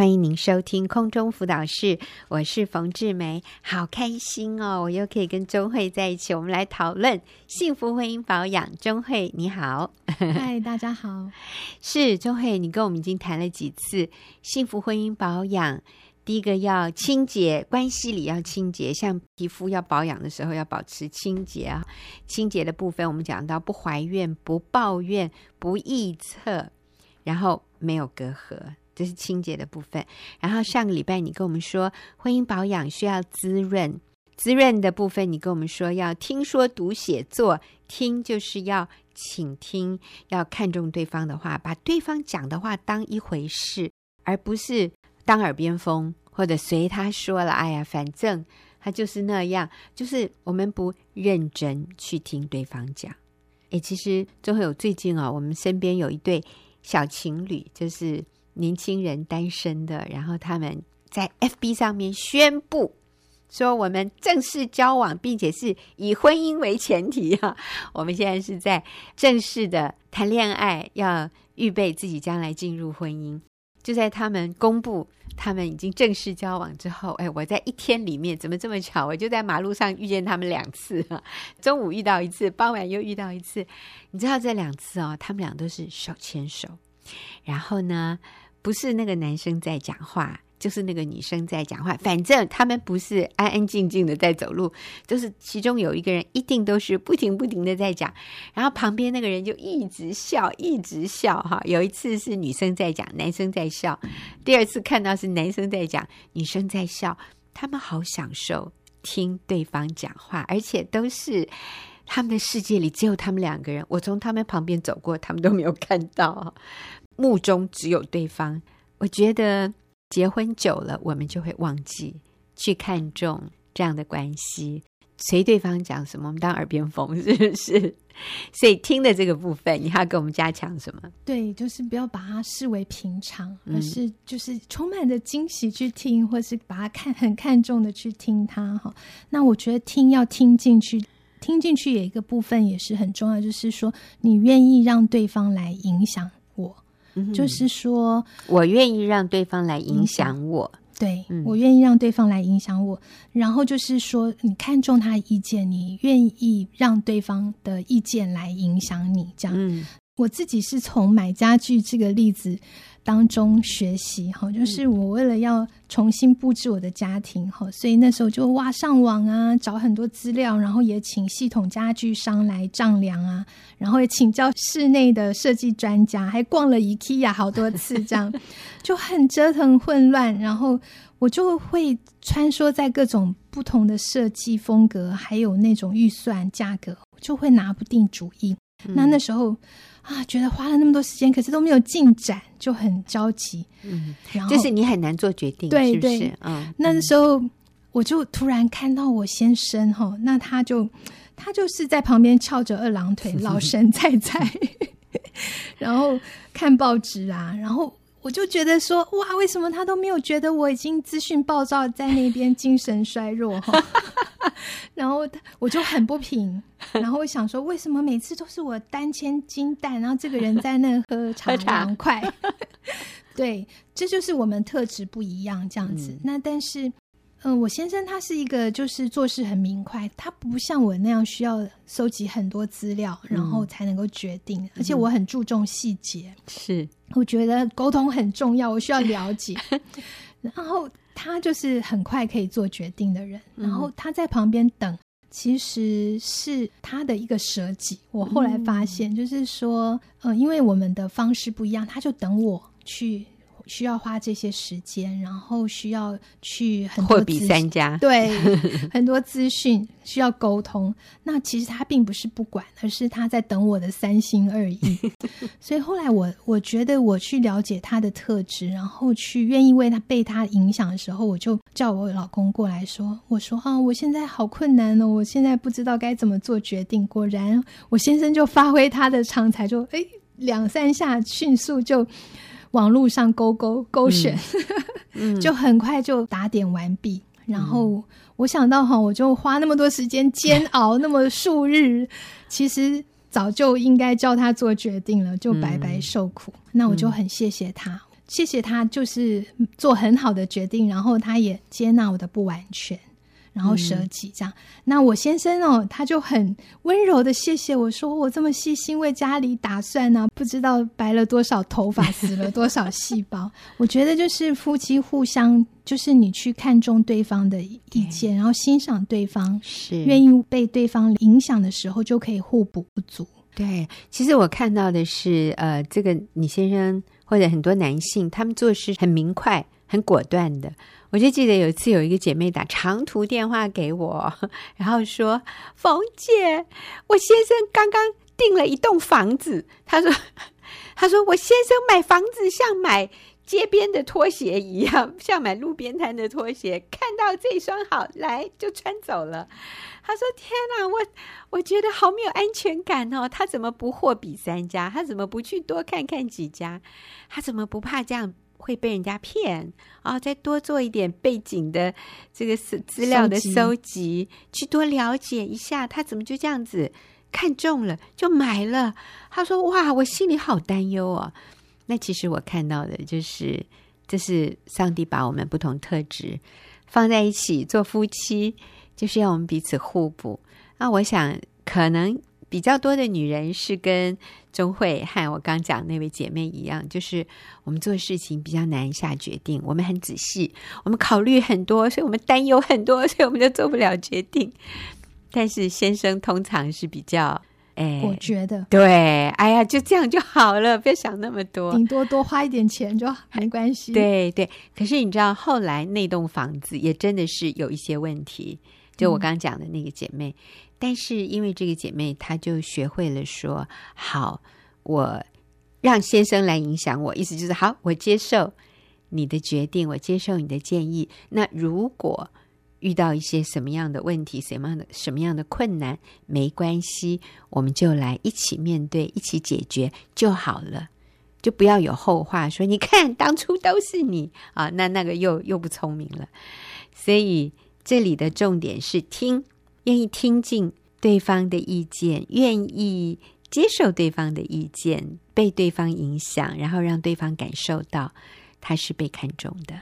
欢迎您收听空中辅导室，我是冯志梅，好开心哦！我又可以跟钟慧在一起，我们来讨论幸福婚姻保养。钟慧你好，嗨，大家好。是钟慧，你跟我们已经谈了几次幸福婚姻保养。第一个要清洁，关系里要清洁，像皮肤要保养的时候要保持清洁啊。清洁的部分，我们讲到不怀怨、不抱怨、不臆测，然后没有隔阂。这是清洁的部分，然后上个礼拜你跟我们说婚姻保养需要滋润，滋润的部分你跟我们说要听说读写作，听就是要倾听，要看重对方的话，把对方讲的话当一回事，而不是当耳边风或者随他说了，哎呀，反正他就是那样，就是我们不认真去听对方讲。哎，其实就会有最近啊，我们身边有一对小情侣，就是。年轻人单身的，然后他们在 FB 上面宣布说：“我们正式交往，并且是以婚姻为前提啊！我们现在是在正式的谈恋爱，要预备自己将来进入婚姻。”就在他们公布他们已经正式交往之后，哎，我在一天里面怎么这么巧？我就在马路上遇见他们两次啊，中午遇到一次，傍晚又遇到一次。你知道这两次哦，他们俩都是手牵手，然后呢，不是那个男生在讲话，就是那个女生在讲话。反正他们不是安安静静的在走路，就是其中有一个人一定都是不停不停的在讲，然后旁边那个人就一直笑，一直笑。哈，有一次是女生在讲，男生在笑；第二次看到是男生在讲，女生在笑。他们好享受听对方讲话，而且都是他们的世界里只有他们两个人。我从他们旁边走过，他们都没有看到。目中只有对方，我觉得结婚久了，我们就会忘记去看重这样的关系。随对方讲什么，我们当耳边风，是不是？所以听的这个部分，你还要给我们加强什么？对，就是不要把它视为平常，而是就是充满着惊喜去听，或是把它看很看重的去听它。哈，那我觉得听要听进去，听进去有一个部分也是很重要，就是说你愿意让对方来影响。就是说，我愿意让对方来影响我。对，嗯、我愿意让对方来影响我。然后就是说，你看重他的意见，你愿意让对方的意见来影响你。这样，嗯、我自己是从买家具这个例子当中学习哈，就是我为了要重新布置我的家庭哈，所以那时候就哇上网啊，找很多资料，然后也请系统家具商来丈量啊，然后也请教室内的设计专家，还逛了 IKEA 好多次，这样 就很折腾混乱，然后我就会穿梭在各种不同的设计风格，还有那种预算价格，就会拿不定主意。嗯、那那时候。啊，觉得花了那么多时间，可是都没有进展，就很着急。嗯，然后就是你很难做决定，对是不是？对，嗯，那时候我就突然看到我先生哈，那他就他就是在旁边翘着二郎腿，老神在在，然后看报纸啊，然后。我就觉得说，哇，为什么他都没有觉得我已经资讯暴躁，在那边精神衰弱哈？然后我就很不平，然后我想说，为什么每次都是我单签金蛋，然后这个人在那喝茶 凉快？对，这就是我们特质不一样这样子。嗯、那但是。嗯，我先生他是一个就是做事很明快，他不像我那样需要收集很多资料，然后才能够决定。嗯、而且我很注重细节，是我觉得沟通很重要，我需要了解。然后他就是很快可以做决定的人，然后他在旁边等，其实是他的一个舍己。我后来发现，就是说，嗯，因为我们的方式不一样，他就等我去。需要花这些时间，然后需要去很多货比三家，对，很多资讯需要沟通。那其实他并不是不管，而是他在等我的三心二意。所以后来我我觉得我去了解他的特质，然后去愿意为他被他影响的时候，我就叫我老公过来说：“我说啊，我现在好困难哦，我现在不知道该怎么做决定。”果然，我先生就发挥他的长才，就哎两三下迅速就。网络上勾勾勾选，就很快就打点完毕。然后我想到哈，我就花那么多时间煎 熬那么数日，其实早就应该叫他做决定了，就白白受苦。嗯、那我就很谢谢他。谢谢他，就是做很好的决定，然后他也接纳我的不完全。然后舍己这样，嗯、那我先生哦，他就很温柔的谢谢我说，我这么细心为家里打算呢、啊，不知道白了多少头发，死了多少细胞。我觉得就是夫妻互相，就是你去看重对方的意见，然后欣赏对方，是愿意被对方影响的时候，就可以互补不足。对，其实我看到的是，呃，这个你先生或者很多男性，他们做事很明快、很果断的。我就记得有一次有一个姐妹打长途电话给我，然后说：“冯姐，我先生刚刚订了一栋房子。他说，他说我先生买房子像买街边的拖鞋一样，像买路边摊的拖鞋，看到这双好来就穿走了。他说：天哪，我我觉得好没有安全感哦。他怎么不货比三家？他怎么不去多看看几家？他怎么不怕这样？”会被人家骗啊！再多做一点背景的这个资资料的收集，去多了解一下，他怎么就这样子看中了就买了？他说：“哇，我心里好担忧哦。”那其实我看到的就是，这是上帝把我们不同特质放在一起做夫妻，就是要我们彼此互补。那我想可能。比较多的女人是跟钟慧和我刚讲那位姐妹一样，就是我们做事情比较难下决定，我们很仔细，我们考虑很多，所以我们担忧很多，所以我们就做不了决定。但是先生通常是比较，哎，我觉得对，哎呀，就这样就好了，别想那么多，顶多多花一点钱就没关系。对对，可是你知道后来那栋房子也真的是有一些问题，就我刚讲的那个姐妹。嗯但是因为这个姐妹，她就学会了说：“好，我让先生来影响我，意思就是好，我接受你的决定，我接受你的建议。那如果遇到一些什么样的问题，什么样的什么样的困难，没关系，我们就来一起面对，一起解决就好了，就不要有后话说。你看，当初都是你啊，那那个又又不聪明了。所以这里的重点是听。”愿意听进对方的意见，愿意接受对方的意见，被对方影响，然后让对方感受到他是被看重的。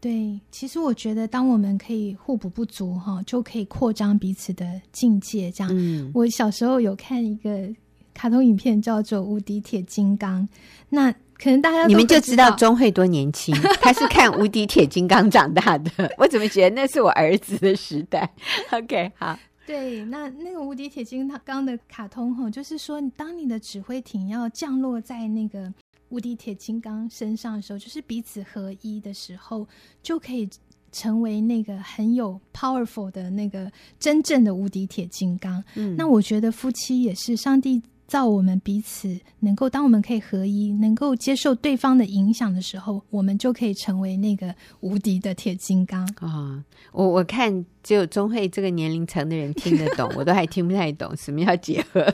对，其实我觉得，当我们可以互补不足，哈，就可以扩张彼此的境界。这样，嗯，我小时候有看一个卡通影片，叫做《无敌铁金刚》，那。可能大家你们就知道钟慧多年轻，他是看《无敌铁金刚》长大的。我怎么觉得那是我儿子的时代？OK，好，对，那那个《无敌铁金刚》的卡通吼，就是说，当你的指挥艇要降落在那个无敌铁金刚身上的时候，就是彼此合一的时候，就可以成为那个很有 powerful 的那个真正的无敌铁金刚。嗯，那我觉得夫妻也是上帝。造我们彼此能够，当我们可以合一，能够接受对方的影响的时候，我们就可以成为那个无敌的铁金刚啊、哦！我我看只有钟慧这个年龄层的人听得懂，我都还听不太懂什么叫结合。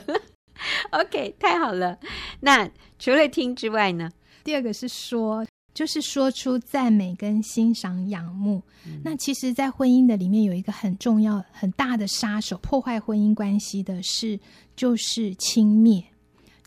OK，太好了。那除了听之外呢？第二个是说。就是说出赞美跟欣赏、仰慕。嗯、那其实，在婚姻的里面有一个很重要、很大的杀手，破坏婚姻关系的是，就是轻蔑、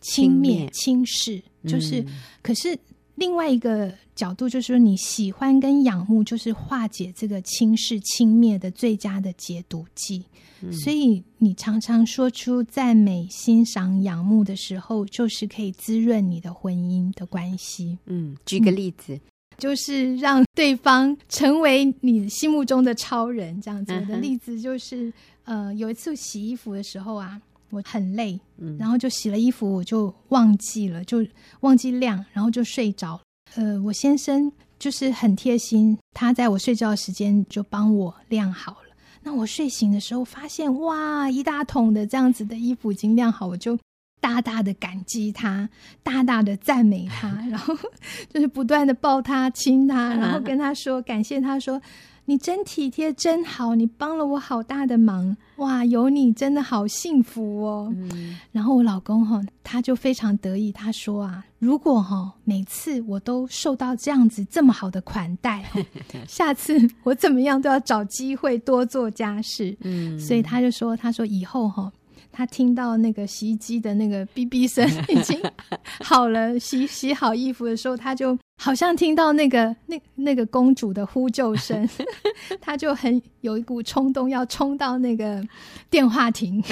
轻蔑、轻视。就是，嗯、可是另外一个角度，就是说你喜欢跟仰慕，就是化解这个轻视、轻蔑的最佳的解毒剂。嗯、所以，你常常说出赞美、欣赏、仰慕的时候，就是可以滋润你的婚姻的关系。嗯，举个例子，嗯、就是让对方成为你心目中的超人。这样子的例子就是，呃，有一次洗衣服的时候啊，我很累，嗯、然后就洗了衣服，我就忘记了，就忘记晾，然后就睡着。呃，我先生就是很贴心，他在我睡觉的时间就帮我晾好了。那我睡醒的时候，发现哇，一大桶的这样子的衣服已经晾好，我就大大的感激他，大大的赞美他，然后 就是不断的抱他、亲他，然后跟他说感谢他说。你真体贴，真好，你帮了我好大的忙，哇！有你真的好幸福哦。嗯、然后我老公哈，他就非常得意，他说啊，如果哈每次我都受到这样子这么好的款待，下次我怎么样都要找机会多做家事。嗯，所以他就说，他说以后哈，他听到那个洗衣机的那个哔哔声已经好了，洗洗好衣服的时候，他就好像听到那个那那个公主的呼救声，她就很有一股冲动要冲到那个电话亭，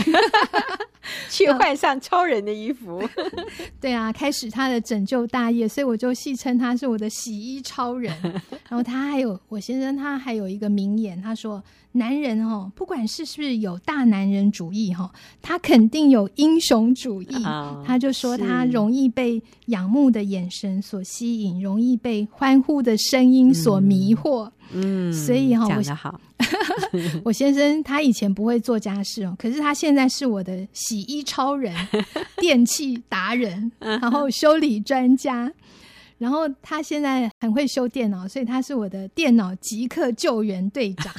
去换上超人的衣服。对啊，开始他的拯救大业，所以我就戏称他是我的洗衣超人。然后他还有我先生，他还有一个名言，他说。男人哦，不管是是不是有大男人主义哈，他肯定有英雄主义。哦、他就说他容易被仰慕的眼神所吸引，容易被欢呼的声音所迷惑。嗯，所以哈，讲得好。我，先生他以前不会做家事哦，可是他现在是我的洗衣超人、电器达人，然后修理专家。然后他现在很会修电脑，所以他是我的电脑即刻救援队长。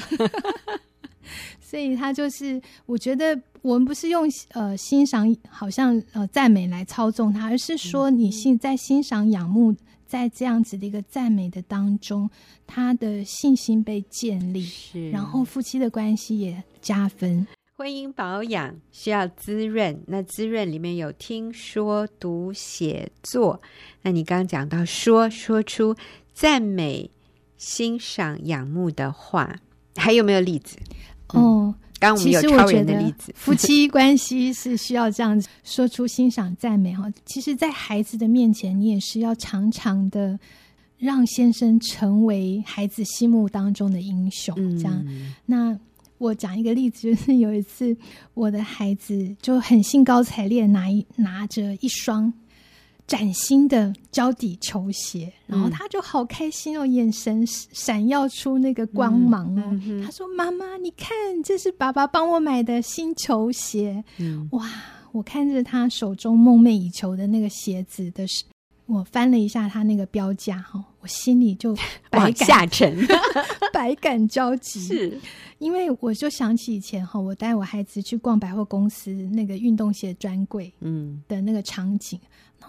所以他就是，我觉得我们不是用呃欣赏，好像呃赞美来操纵他，而是说你欣在欣赏、仰慕，在这样子的一个赞美的当中，他的信心被建立，是然后夫妻的关系也加分。婚姻保养需要滋润，那滋润里面有听说读写作。那你刚刚讲到说说出赞美、欣赏、仰慕的话，还有没有例子？哦，刚刚我们有超人的例子，夫妻关系是需要这样子说出欣赏、赞美哈。其实，在孩子的面前，你也是要常常的让先生成为孩子心目当中的英雄。这样，嗯、那。我讲一个例子，就是有一次我的孩子就很兴高采烈拿一拿着一双崭新的胶底球鞋，然后他就好开心哦，眼神闪耀出那个光芒哦。嗯嗯、他说：“妈妈，你看，这是爸爸帮我买的新球鞋。嗯”哇！我看着他手中梦寐以求的那个鞋子的时。我翻了一下他那个标价哈，我心里就百感下沉，百感交集。是，因为我就想起以前哈，我带我孩子去逛百货公司那个运动鞋专柜，嗯，的那个场景。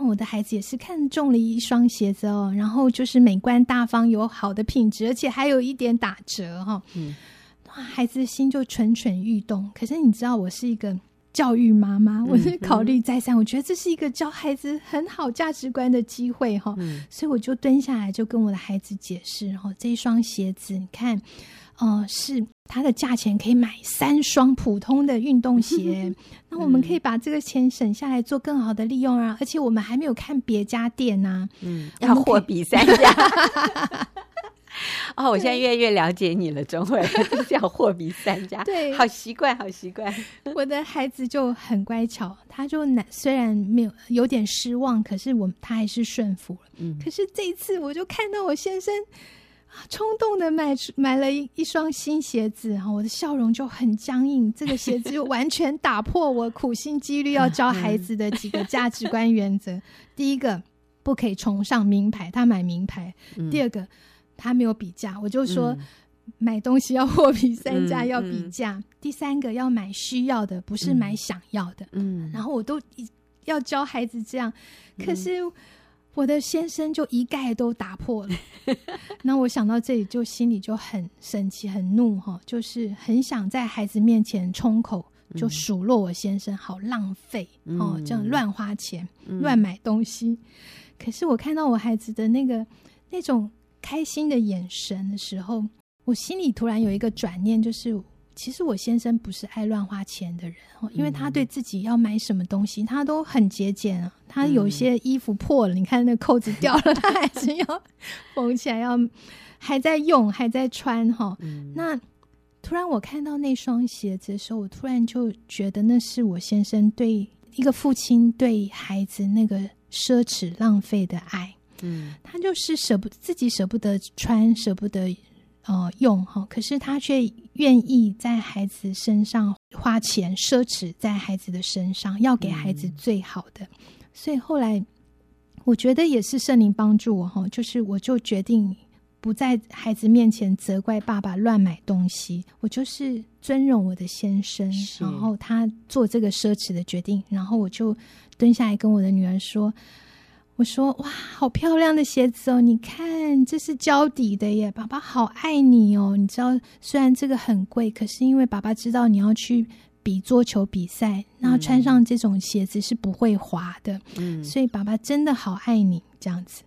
我的孩子也是看中了一双鞋子哦，然后就是美观大方，有好的品质，而且还有一点打折哈。嗯，哇，孩子的心就蠢蠢欲动。可是你知道，我是一个。教育妈妈，我是考虑再三，嗯、我觉得这是一个教孩子很好价值观的机会哈，嗯、所以我就蹲下来就跟我的孩子解释哈，这一双鞋子，你看，呃，是它的价钱可以买三双普通的运动鞋，那我们可以把这个钱省下来做更好的利用啊，而且我们还没有看别家店呐、啊，嗯，要货比三家。哦，我现在越来越了解你了，钟慧，叫货比三家，对，好习惯，好习惯。我的孩子就很乖巧，他就难，虽然没有有点失望，可是我他还是顺服了。嗯，可是这一次我就看到我先生冲动的买买了一一双新鞋子，然后我的笑容就很僵硬。这个鞋子就完全打破我苦心积虑要教孩子的几个价值观原则。第一个，不可以崇尚名牌，他买名牌；第二个。他没有比价，我就说、嗯、买东西要货比三家，要比价。第三个要买需要的，不是买想要的。嗯，然后我都要教孩子这样，可是我的先生就一概都打破了。那、嗯、我想到这里，就心里就很生气、很怒哈，就是很想在孩子面前冲口就数落我先生好浪费、嗯、哦，这样乱花钱、嗯、乱买东西。可是我看到我孩子的那个那种。开心的眼神的时候，我心里突然有一个转念，就是其实我先生不是爱乱花钱的人，因为他对自己要买什么东西，他都很节俭啊。他有些衣服破了，嗯、你看那扣子掉了，他还是要缝起来，要还在用，还在穿哈。嗯、那突然我看到那双鞋子的时候，我突然就觉得那是我先生对一个父亲对孩子那个奢侈浪费的爱。嗯，他就是舍不自己舍不得穿，舍不得呃用哈，可是他却愿意在孩子身上花钱，奢侈在孩子的身上，要给孩子最好的。嗯、所以后来我觉得也是圣灵帮助我哈，就是我就决定不在孩子面前责怪爸爸乱买东西，我就是尊重我的先生，然后他做这个奢侈的决定，然后我就蹲下来跟我的女儿说。我说哇，好漂亮的鞋子哦！你看，这是胶底的耶，爸爸好爱你哦。你知道，虽然这个很贵，可是因为爸爸知道你要去比桌球比赛，那穿上这种鞋子是不会滑的，嗯，所以爸爸真的好爱你这样子。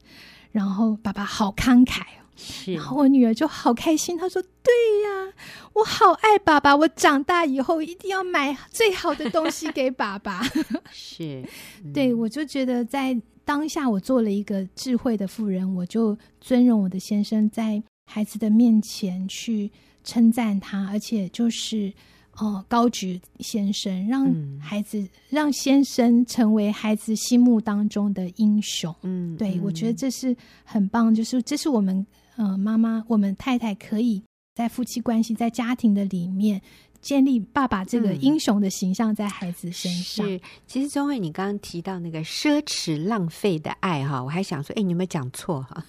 然后爸爸好慷慨哦。是，然后我女儿就好开心，她说：“对呀，我好爱爸爸，我长大以后一定要买最好的东西给爸爸。”是，嗯、对，我就觉得在当下，我做了一个智慧的妇人，我就尊荣我的先生，在孩子的面前去称赞他，而且就是。哦，高举先生，让孩子、嗯、让先生成为孩子心目当中的英雄。嗯，对，嗯、我觉得这是很棒，就是这是我们呃妈妈，我们太太可以在夫妻关系、在家庭的里面建立爸爸这个英雄的形象在孩子身上。嗯、是，其实钟慧，你刚刚提到那个奢侈浪费的爱哈，我还想说，哎，你有没有讲错哈？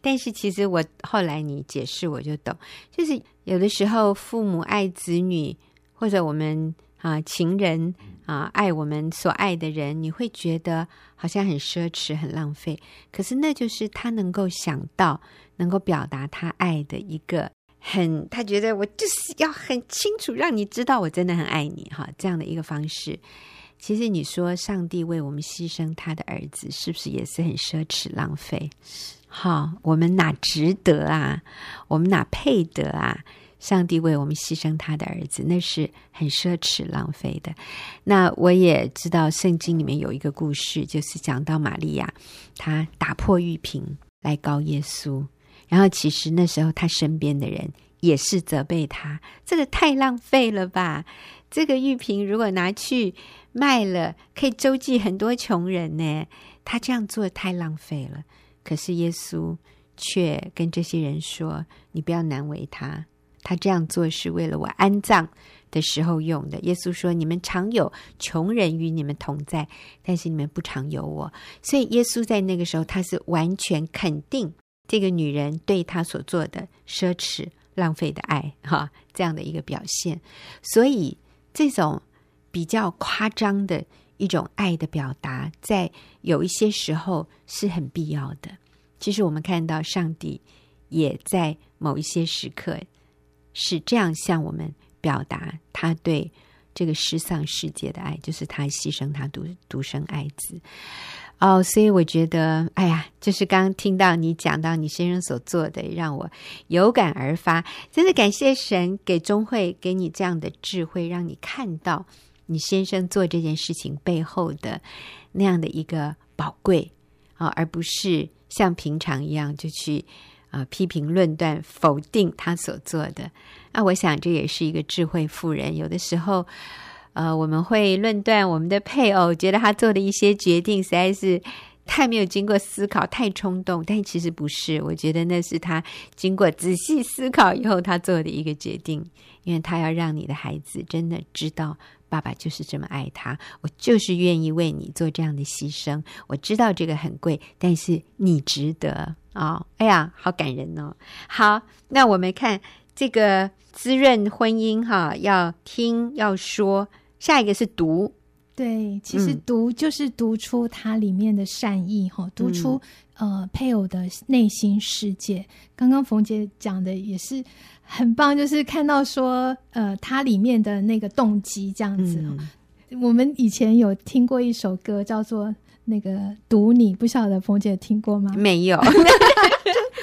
但是其实我后来你解释我就懂，就是有的时候父母爱子女。或者我们啊，情人啊，爱我们所爱的人，你会觉得好像很奢侈、很浪费。可是那就是他能够想到、能够表达他爱的一个很，他觉得我就是要很清楚让你知道我真的很爱你哈，这样的一个方式。其实你说上帝为我们牺牲他的儿子，是不是也是很奢侈浪费？好，我们哪值得啊？我们哪配得啊？上帝为我们牺牲他的儿子，那是很奢侈浪费的。那我也知道圣经里面有一个故事，就是讲到玛利亚，她打破玉瓶来告耶稣，然后其实那时候他身边的人也是责备他，这个太浪费了吧？这个玉瓶如果拿去卖了，可以周济很多穷人呢。他这样做太浪费了。可是耶稣却跟这些人说：“你不要难为他。”他这样做是为了我安葬的时候用的。耶稣说：“你们常有穷人与你们同在，但是你们不常有我。”所以耶稣在那个时候，他是完全肯定这个女人对他所做的奢侈浪费的爱，哈，这样的一个表现。所以这种比较夸张的一种爱的表达，在有一些时候是很必要的。其实我们看到上帝也在某一些时刻。是这样向我们表达他对这个失丧世界的爱，就是他牺牲他独独生爱子。哦，所以我觉得，哎呀，就是刚听到你讲到你先生所做的，让我有感而发。真的感谢神给中慧给你这样的智慧，让你看到你先生做这件事情背后的那样的一个宝贵啊，而不是像平常一样就去。啊、批评、论断、否定他所做的，那我想这也是一个智慧妇人。有的时候，呃，我们会论断我们的配偶，觉得他做的一些决定实在是太没有经过思考、太冲动。但其实不是，我觉得那是他经过仔细思考以后他做的一个决定，因为他要让你的孩子真的知道。爸爸就是这么爱他，我就是愿意为你做这样的牺牲。我知道这个很贵，但是你值得啊、哦！哎呀，好感人哦！好，那我们看这个滋润婚姻哈，要听要说，下一个是读。对，其实读就是读出它里面的善意哈，读出、嗯、呃配偶的内心世界。刚刚冯姐讲的也是很棒，就是看到说呃它里面的那个动机这样子。嗯、我们以前有听过一首歌叫做那个读你，不晓得冯姐听过吗？没有。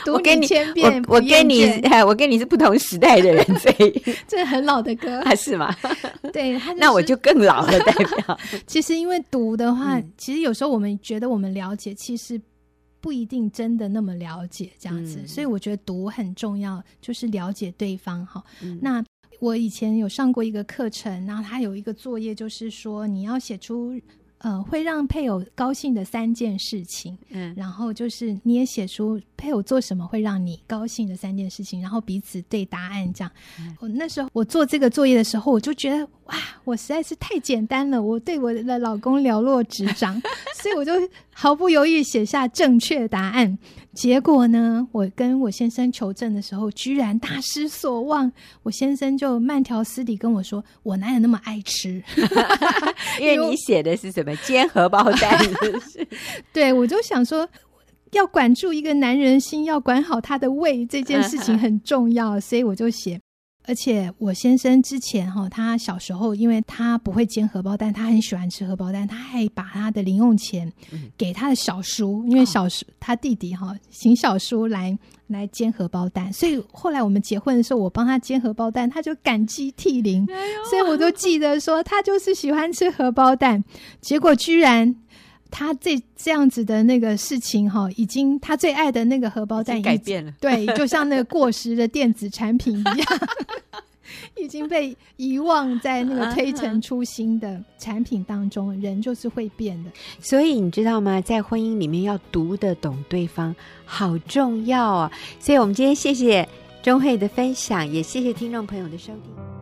读你千遍，我跟你，我跟你是不同时代的人，所以 这是很老的歌，还是吗？对，那我就更老了，代表。其实因为读的话，其实有时候我们觉得我们了解，其实不一定真的那么了解这样子，所以我觉得读很重要，就是了解对方哈。那我以前有上过一个课程，然后他有一个作业，就是说你要写出。呃，会让配偶高兴的三件事情，嗯，然后就是你也写出配偶做什么会让你高兴的三件事情，然后彼此对答案这样。嗯，我那时候我做这个作业的时候，我就觉得哇，我实在是太简单了，我对我的老公了若指掌，所以我就毫不犹豫写下正确答案。结果呢，我跟我先生求证的时候，居然大失所望。我先生就慢条斯理跟我说：“我哪有那么爱吃？因为你写的是什么煎荷包蛋？” 对，我就想说，要管住一个男人心，要管好他的胃，这件事情很重要，所以我就写。而且我先生之前哈，他小时候因为他不会煎荷包蛋，他很喜欢吃荷包蛋，他还把他的零用钱给他的小叔，因为小叔他弟弟哈，请小叔来来煎荷包蛋，所以后来我们结婚的时候，我帮他煎荷包蛋，他就感激涕零，所以我都记得说他就是喜欢吃荷包蛋，结果居然。他这这样子的那个事情哈，已经他最爱的那个荷包蛋已经改变了，对，就像那个过时的电子产品一样，已经被遗忘在那个推陈出新的产品当中。人就是会变的，所以你知道吗？在婚姻里面要读得懂对方，好重要啊！所以我们今天谢谢钟慧的分享，也谢谢听众朋友的收听。